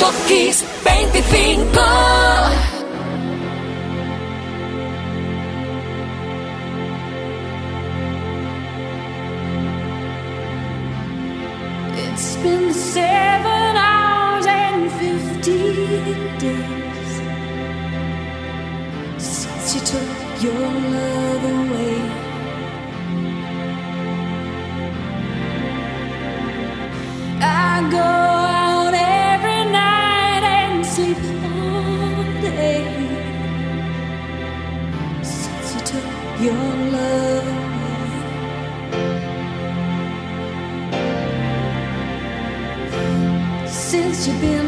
Top Kiss 25. It's been seven hours and fifteen days since you took your love away. I go. to be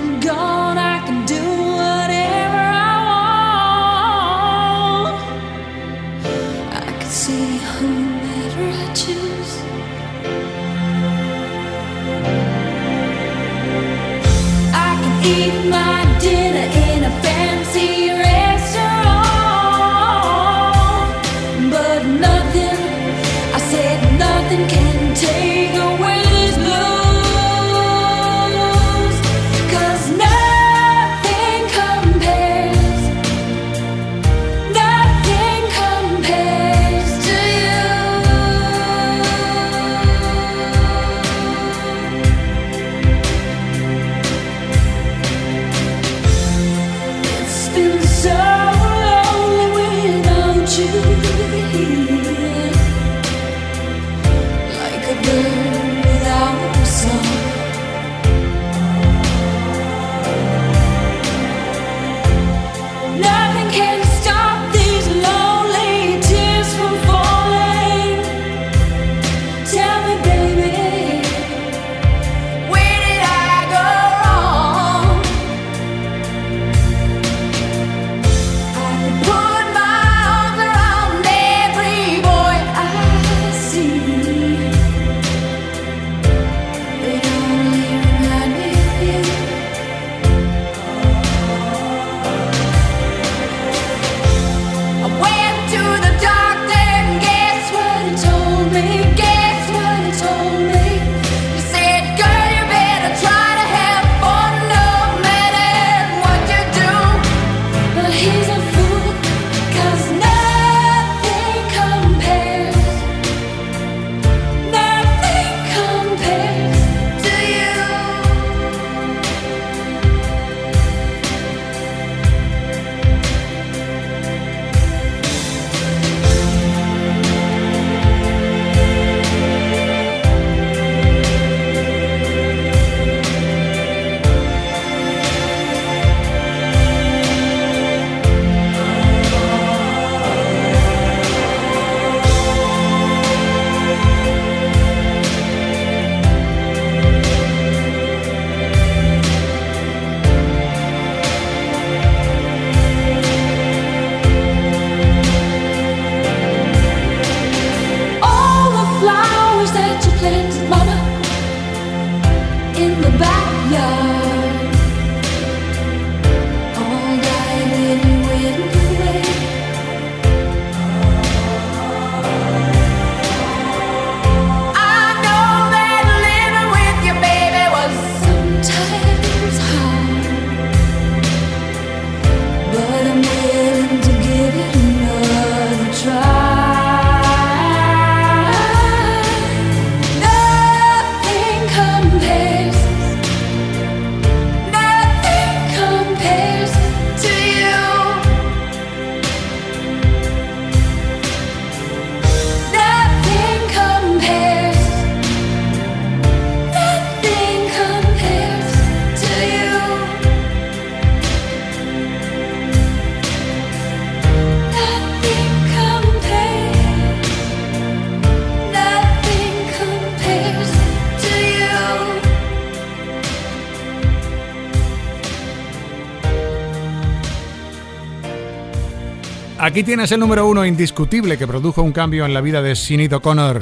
Aquí tienes el número uno indiscutible que produjo un cambio en la vida de Sinead O'Connor.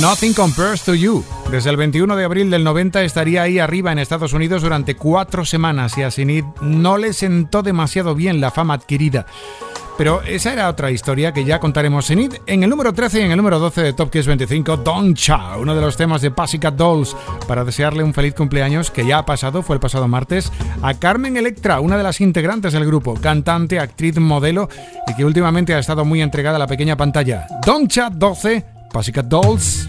Nothing Compares to You. Desde el 21 de abril del 90 estaría ahí arriba en Estados Unidos durante cuatro semanas y a Sinid no le sentó demasiado bien la fama adquirida. Pero esa era otra historia que ya contaremos en. En el número 13 y en el número 12 de Top Kiss 25, Don Cha, uno de los temas de Pussycat Dolls, para desearle un feliz cumpleaños que ya ha pasado, fue el pasado martes, a Carmen Electra, una de las integrantes del grupo, cantante, actriz, modelo y que últimamente ha estado muy entregada a la pequeña pantalla. Don Cha 12, Pussycat Dolls.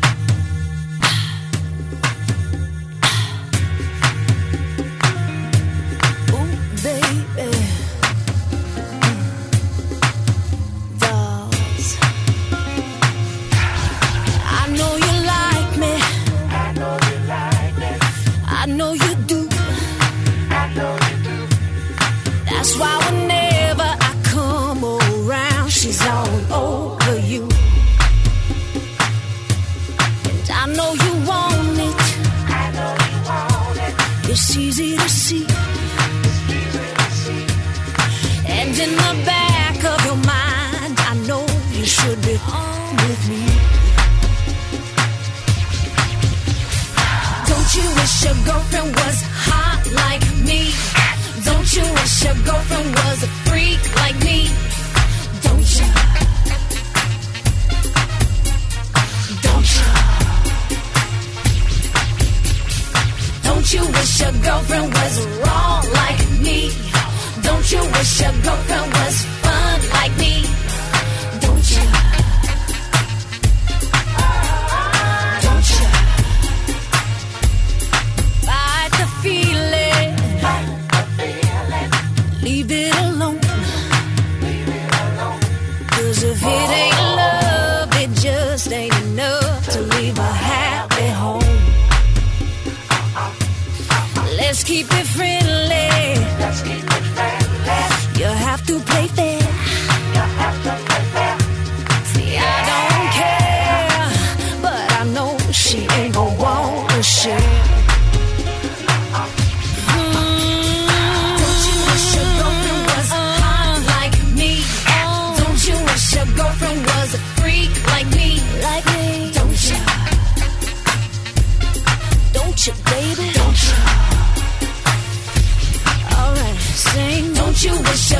keep it friendly.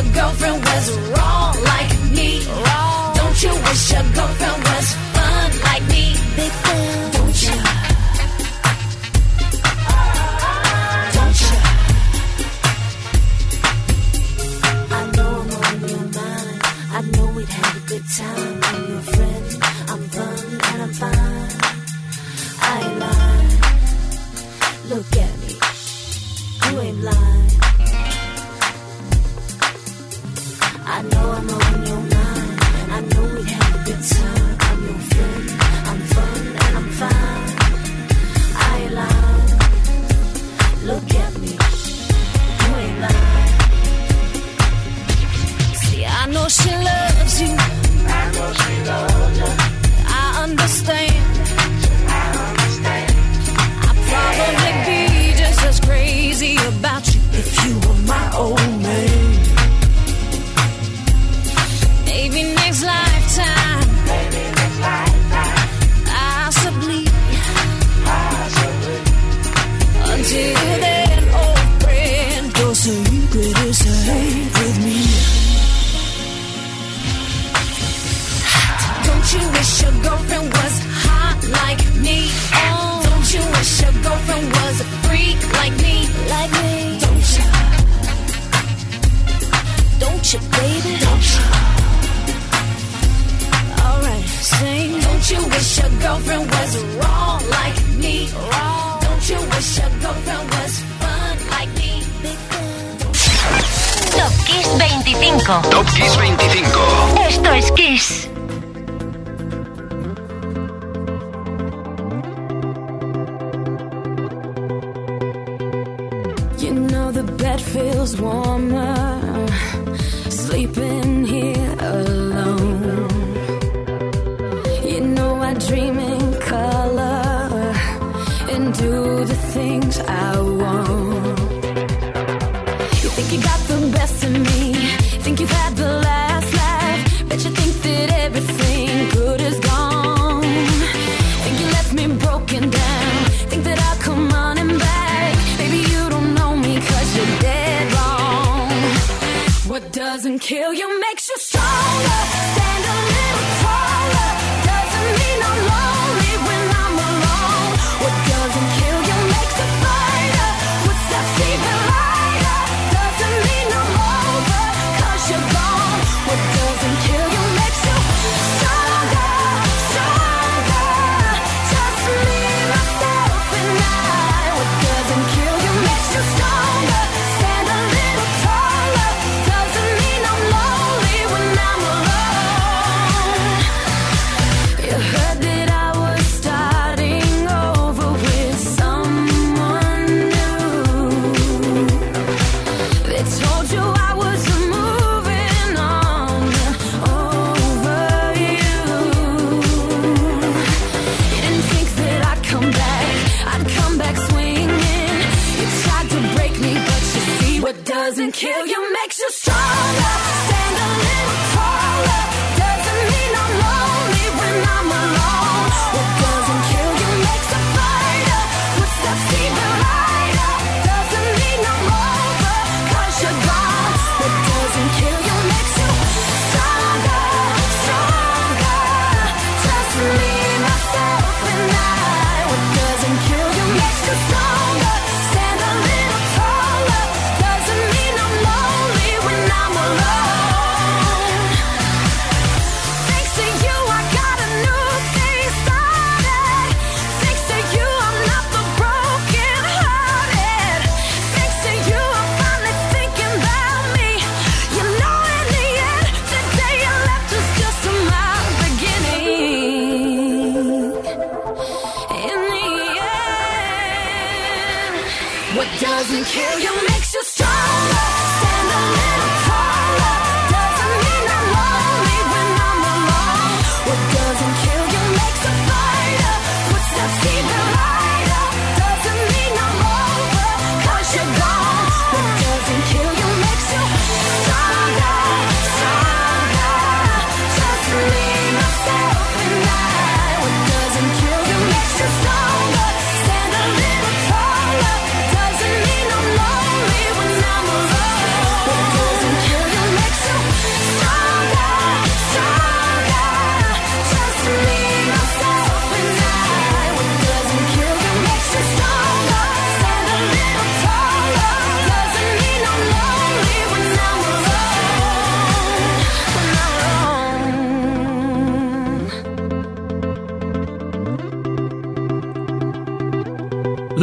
You makes you strong.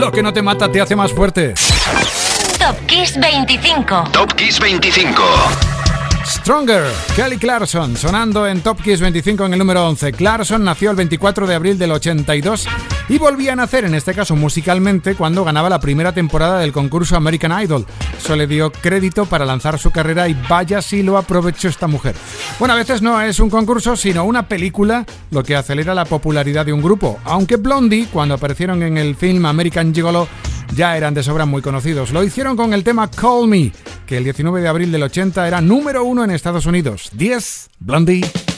Lo que no te mata te hace más fuerte. Top Kiss 25. Top Kiss 25. Stronger, Kelly Clarkson, sonando en Top Kiss 25 en el número 11. Clarkson nació el 24 de abril del 82 y volvía a nacer, en este caso musicalmente, cuando ganaba la primera temporada del concurso American Idol. Eso le dio crédito para lanzar su carrera y vaya si lo aprovechó esta mujer. Bueno, a veces no es un concurso, sino una película lo que acelera la popularidad de un grupo, aunque Blondie, cuando aparecieron en el film American Gigolo, ya eran de sobra muy conocidos. Lo hicieron con el tema Call Me, que el 19 de abril del 80 era número uno en Estados Unidos. 10, Blondie.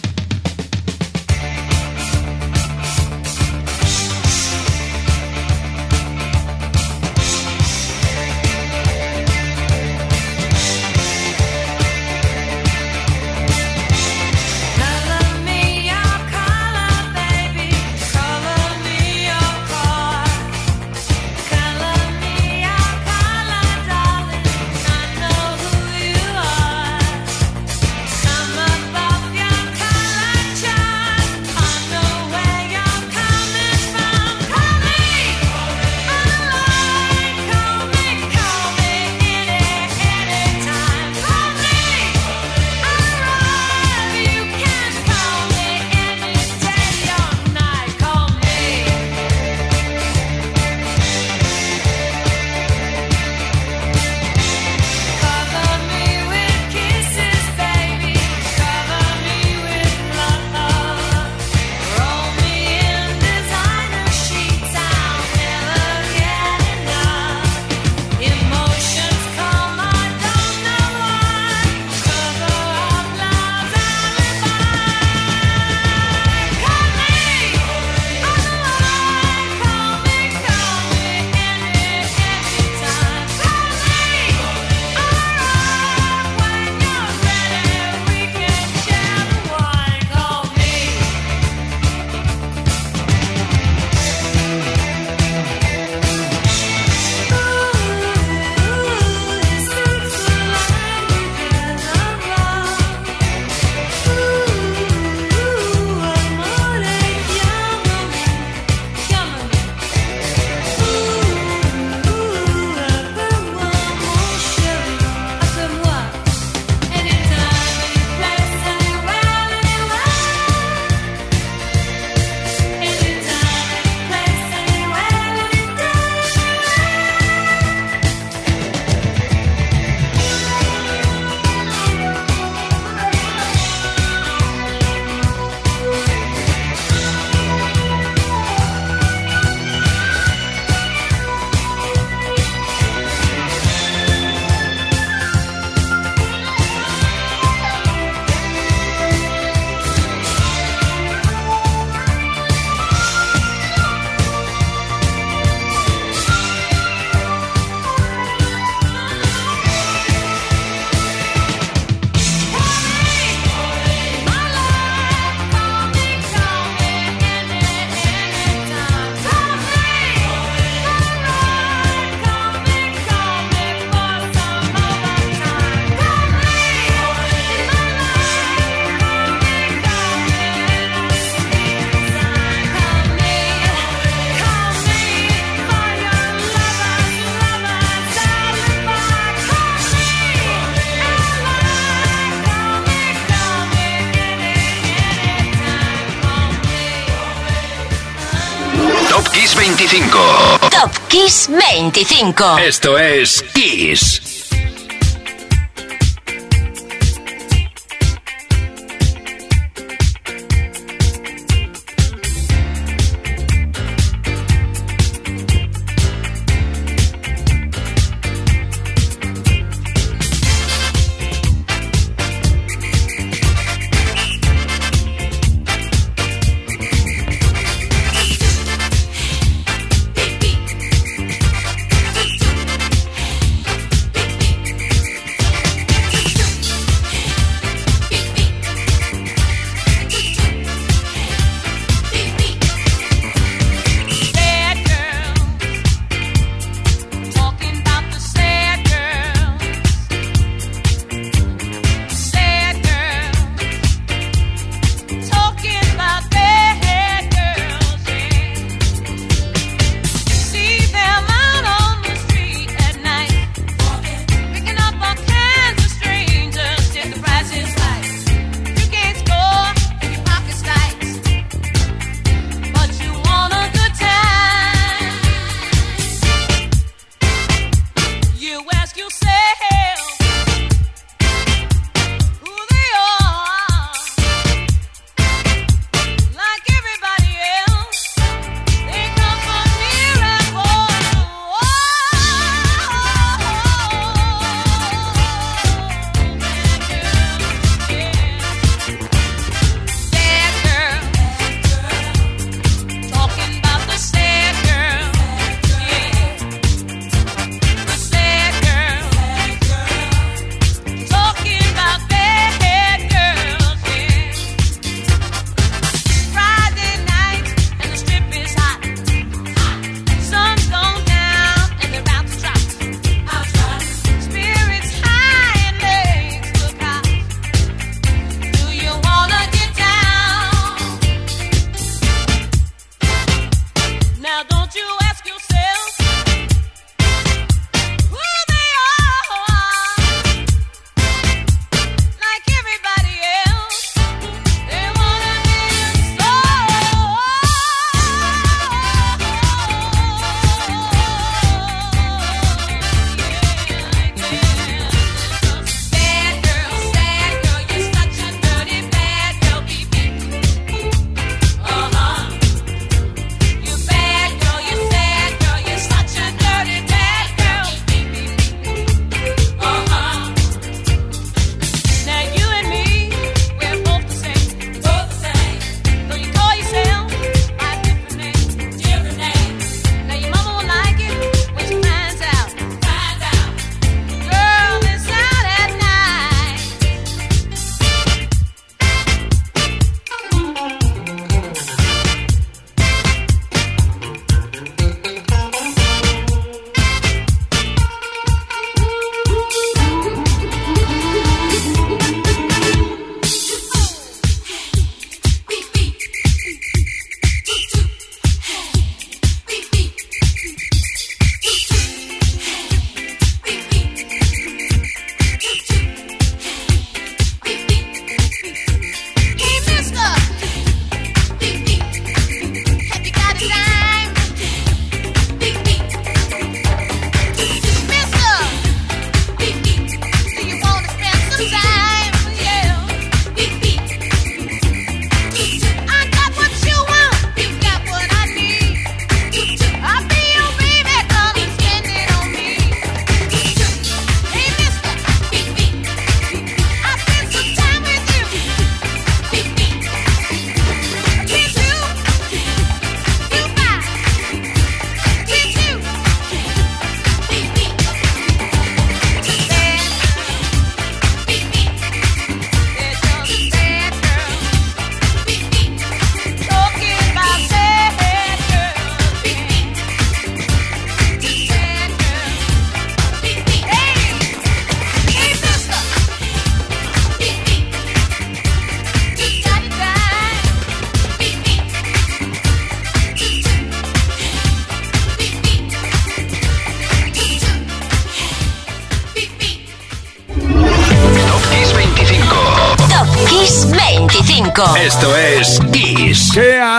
25. Esto es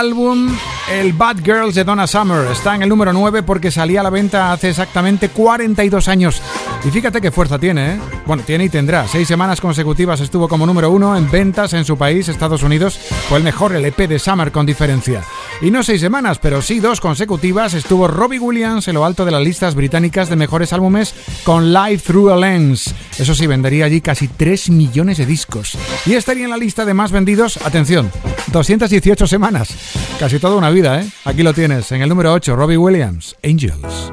álbum el Bad Girls de Donna Summer. Está en el número 9 porque salía a la venta hace exactamente 42 años. Y fíjate qué fuerza tiene, ¿eh? Bueno, tiene y tendrá. Seis semanas consecutivas estuvo como número uno en ventas en su país, Estados Unidos. Fue el mejor LP de Summer con diferencia. Y no seis semanas, pero sí dos consecutivas, estuvo Robbie Williams en lo alto de las listas británicas de mejores álbumes con Live Through a Lens. Eso sí, vendería allí casi 3 millones de discos. Y estaría en la lista de más vendidos, atención, 218 semanas. Casi toda una vida, ¿eh? Aquí lo tienes, en el número 8, Robbie Williams, Angels.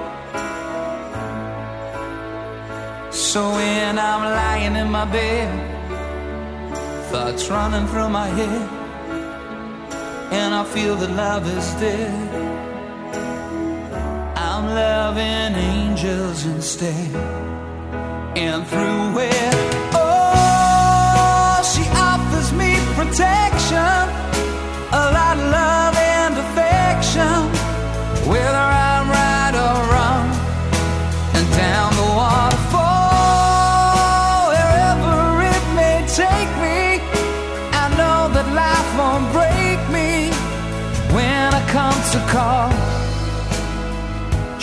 So when I'm lying in my bed, thoughts running through my head, and I feel that love is dead, I'm loving angels instead. And through it, oh, she offers me protection, a lot of love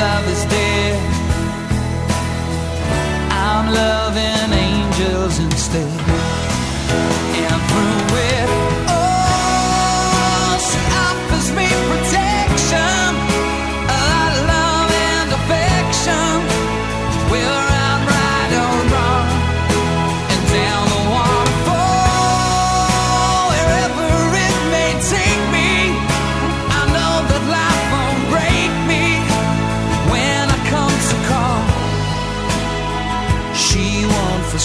love is dead, I'm loving angels instead.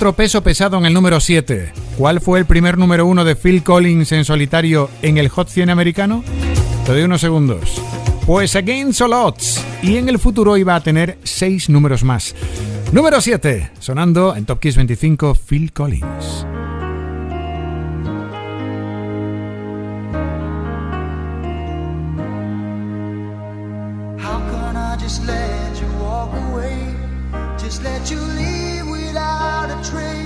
Otro peso pesado en el número 7. ¿Cuál fue el primer número 1 de Phil Collins en solitario en el Hot 100 americano? Te doy unos segundos. Pues Against All Odds. Y en el futuro iba a tener 6 números más. Número 7. Sonando en Top Kiss 25, Phil Collins. Just let you leave tree.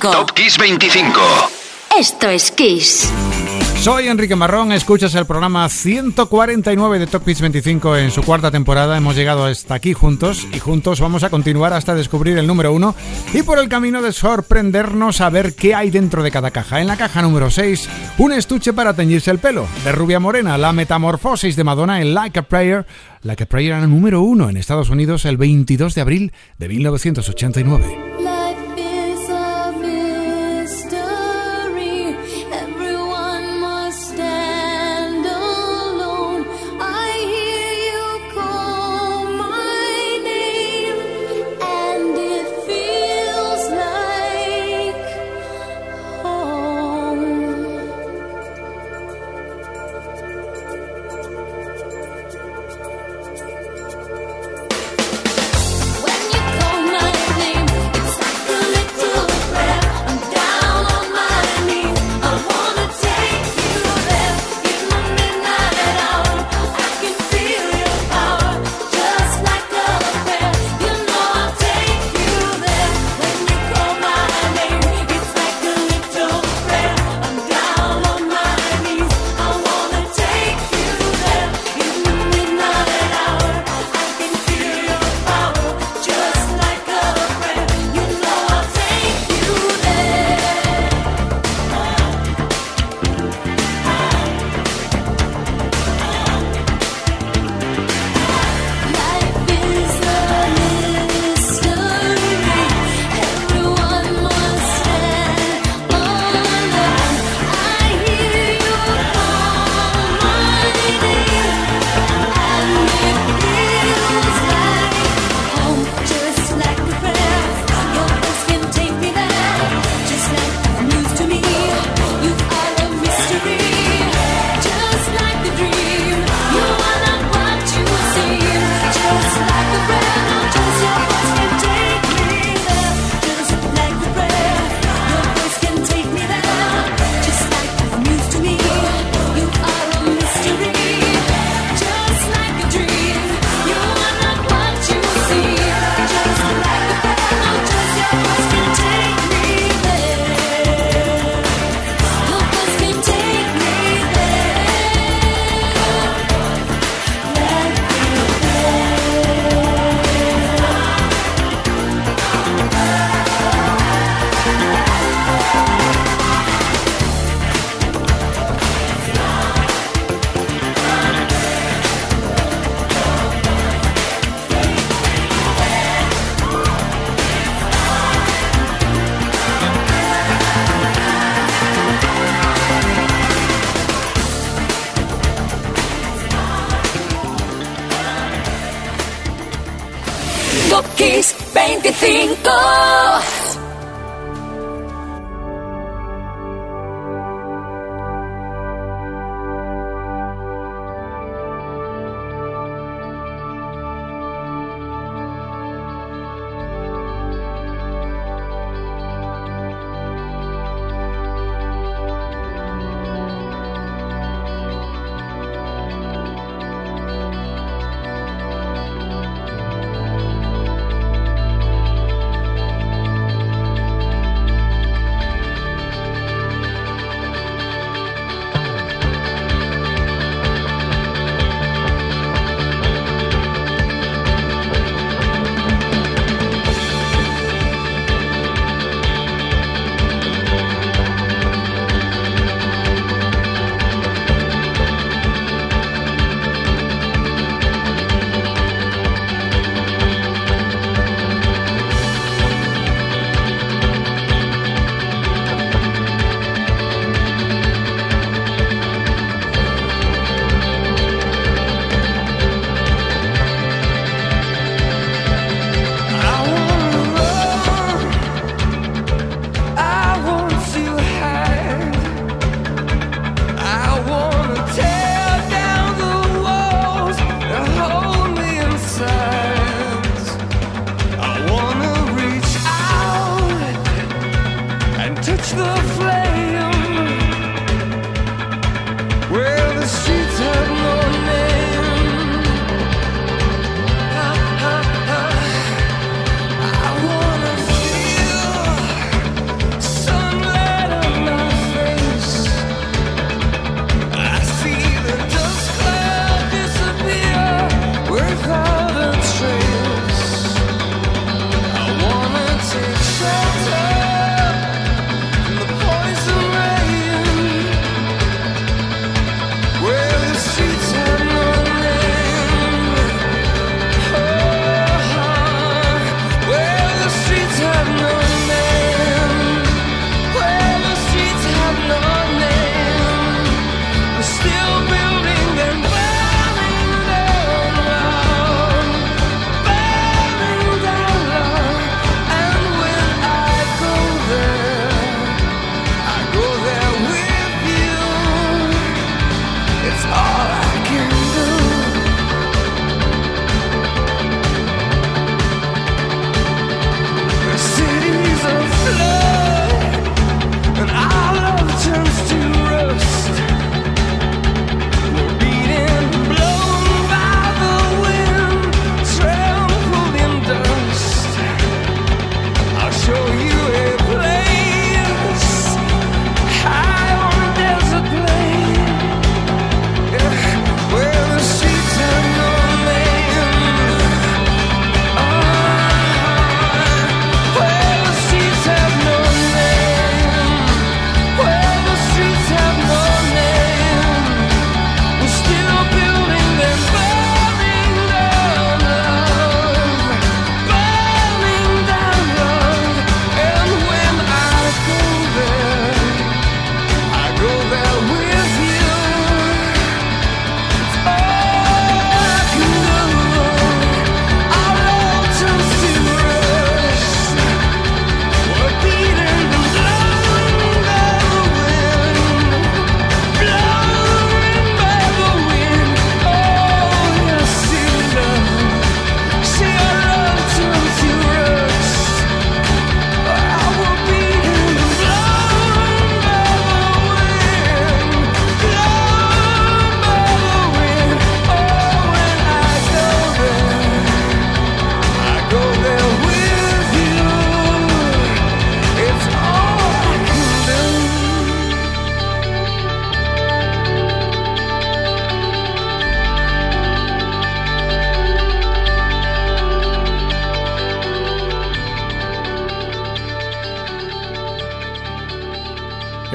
25. Top Kiss 25. Esto es Kiss. Soy Enrique Marrón, escuchas el programa 149 de Top Kiss 25 en su cuarta temporada. Hemos llegado hasta aquí juntos y juntos vamos a continuar hasta descubrir el número uno y por el camino de sorprendernos a ver qué hay dentro de cada caja. En la caja número 6, un estuche para teñirse el pelo. De Rubia Morena, la metamorfosis de Madonna en Like a Prayer. Like a Prayer era número uno en Estados Unidos el 22 de abril de 1989.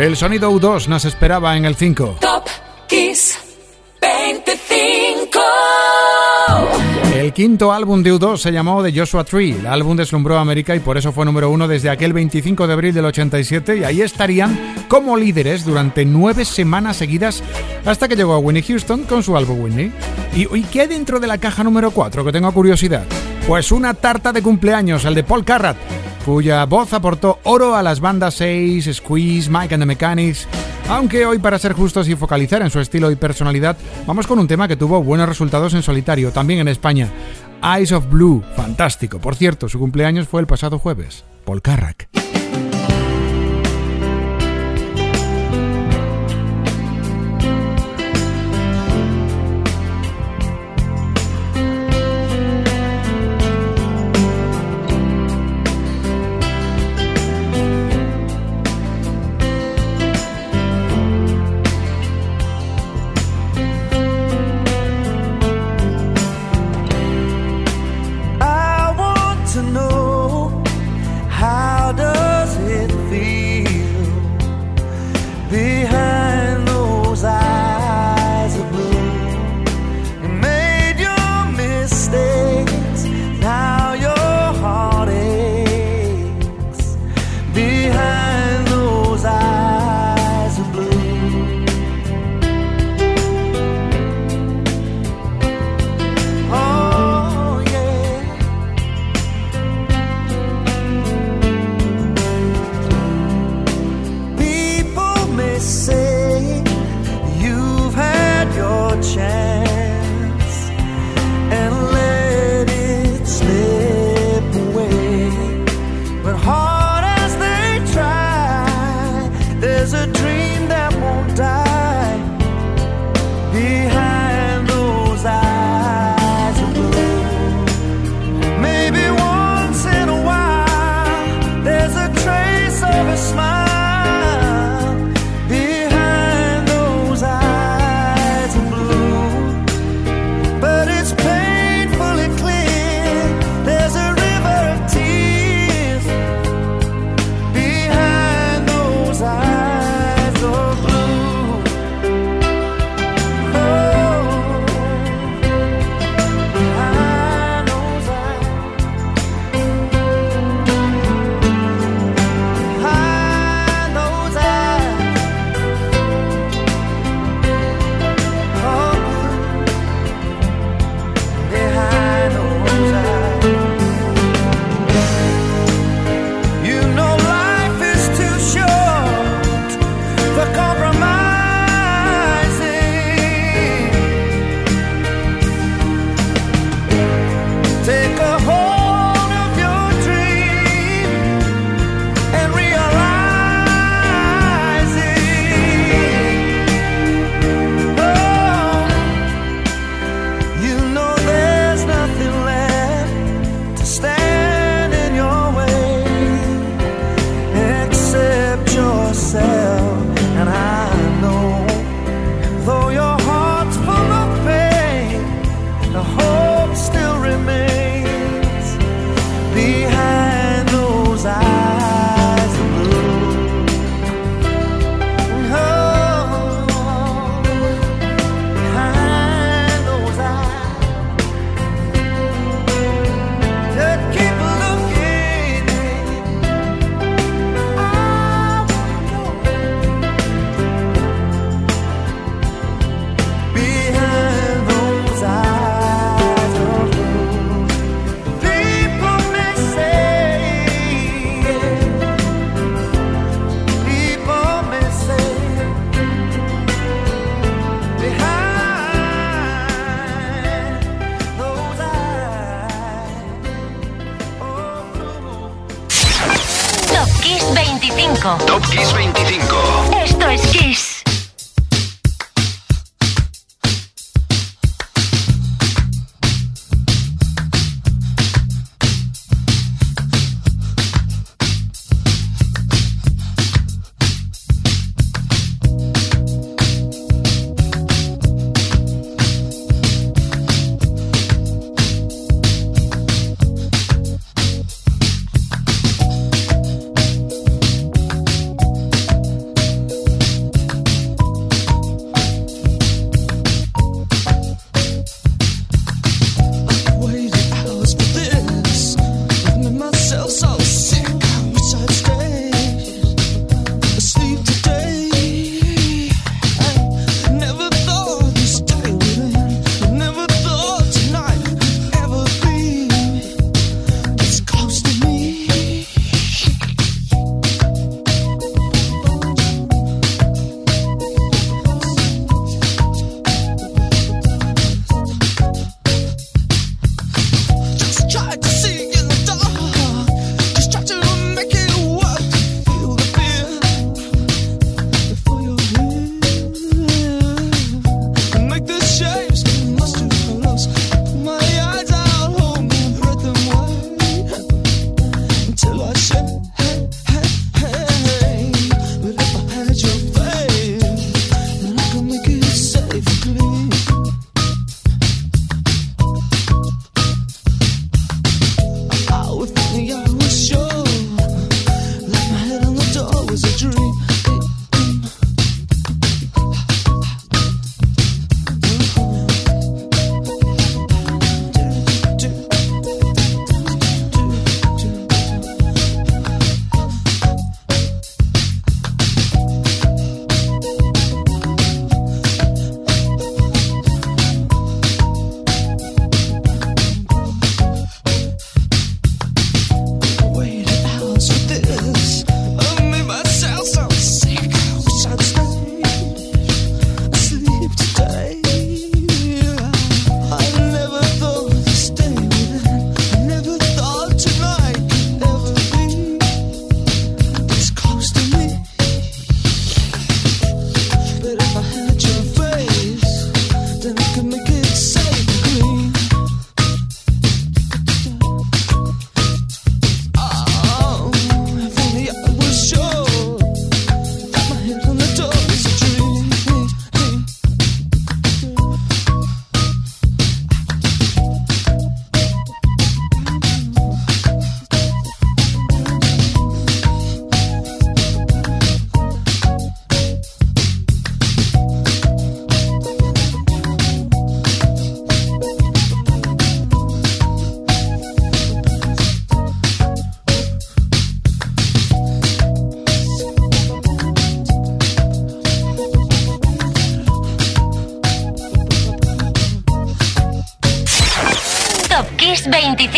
El sonido U2 nos esperaba en el 5. quinto álbum de U2 se llamó The Joshua Tree. El álbum deslumbró a América y por eso fue número uno desde aquel 25 de abril del 87 y ahí estarían como líderes durante nueve semanas seguidas hasta que llegó a Winnie Houston con su álbum Winnie. ¿Y, ¿Y qué hay dentro de la caja número 4? Que tengo curiosidad. Pues una tarta de cumpleaños, el de Paul Carrat, cuya voz aportó oro a las bandas 6, Squeeze, Mike and the Mechanics, aunque hoy, para ser justos y focalizar en su estilo y personalidad, vamos con un tema que tuvo buenos resultados en solitario, también en España. Eyes of Blue, fantástico. Por cierto, su cumpleaños fue el pasado jueves. Paul Carrack.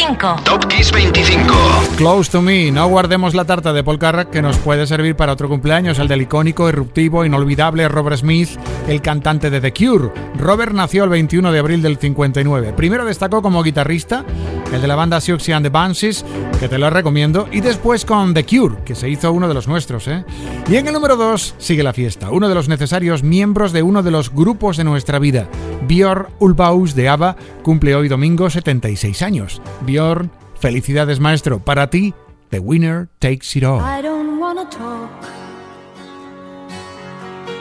25. Top Kiss 25. Close to Me. No guardemos la tarta de Paul Carrack que nos puede servir para otro cumpleaños, el del icónico, irruptivo, inolvidable Robert Smith, el cantante de The Cure. Robert nació el 21 de abril del 59. Primero destacó como guitarrista, el de la banda Siouxsie and the Banshees, que te lo recomiendo, y después con The Cure, que se hizo uno de los nuestros. ¿eh? Y en el número 2 sigue la fiesta, uno de los necesarios miembros de uno de los grupos de nuestra vida. Björn Ulvaeus de ABBA cumple hoy domingo 76 años. Björn, felicidades maestro. Para ti, The Winner Takes It All.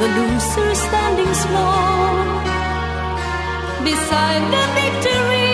the loser standing small beside the victory.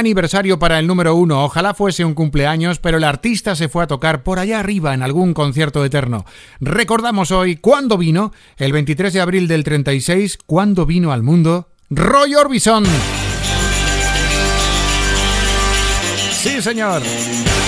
Aniversario para el número uno. Ojalá fuese un cumpleaños, pero el artista se fue a tocar por allá arriba en algún concierto eterno. Recordamos hoy cuándo vino, el 23 de abril del 36, cuándo vino al mundo Roy Orbison. Sí, señor.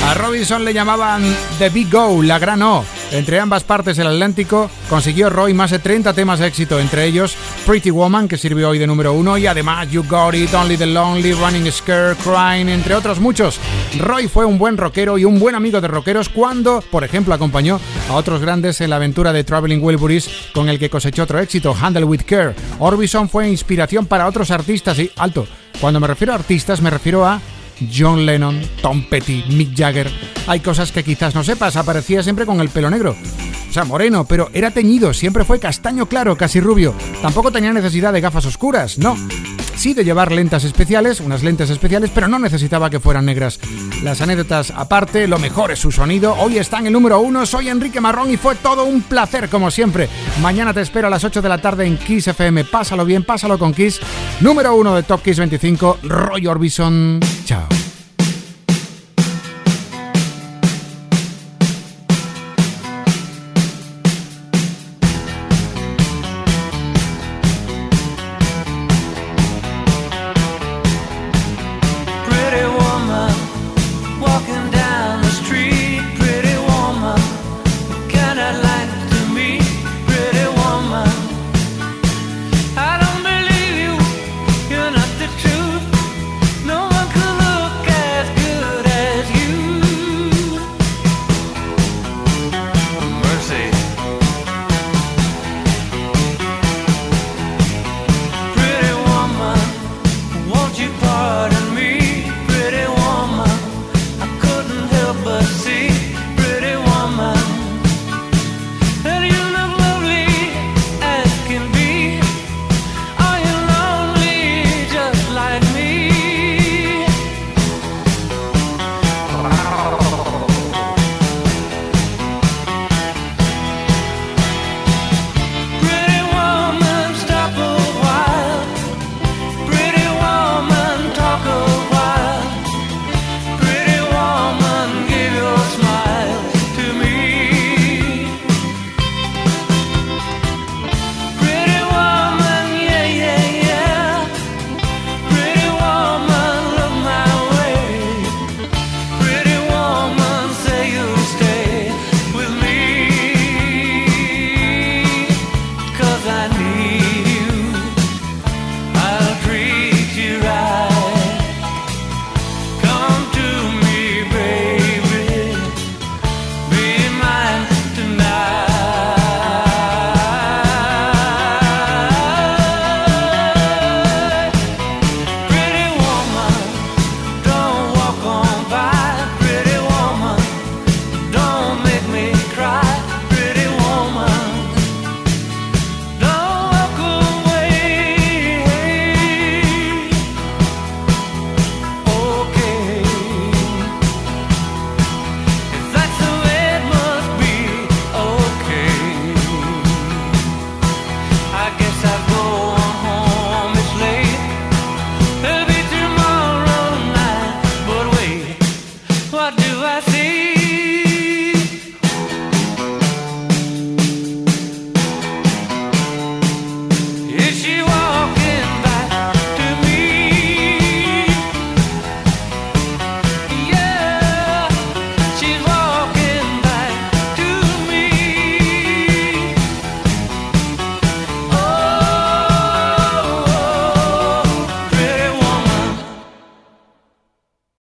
A Robinson le llamaban The Big Go, la gran O. Entre ambas partes del Atlántico consiguió Roy más de 30 temas de éxito, entre ellos Pretty Woman, que sirvió hoy de número uno, y además You Got It, Only the Lonely, Running Scared, Crying, entre otros muchos. Roy fue un buen rockero y un buen amigo de rockeros cuando, por ejemplo, acompañó a otros grandes en la aventura de Traveling Wilburys, con el que cosechó otro éxito, Handle with Care. Orbison fue inspiración para otros artistas y, alto, cuando me refiero a artistas me refiero a John Lennon, Tom Petty, Mick Jagger. Hay cosas que quizás no sepas, aparecía siempre con el pelo negro. O sea, moreno, pero era teñido, siempre fue castaño claro, casi rubio. Tampoco tenía necesidad de gafas oscuras, no. Sí de llevar lentes especiales, unas lentes especiales, pero no necesitaba que fueran negras. Las anécdotas aparte, lo mejor es su sonido. Hoy está en el número uno, soy Enrique Marrón y fue todo un placer como siempre. Mañana te espero a las 8 de la tarde en Kiss FM. Pásalo bien, pásalo con Kiss. Número uno de Top Kiss 25, Roy Orbison. Chao.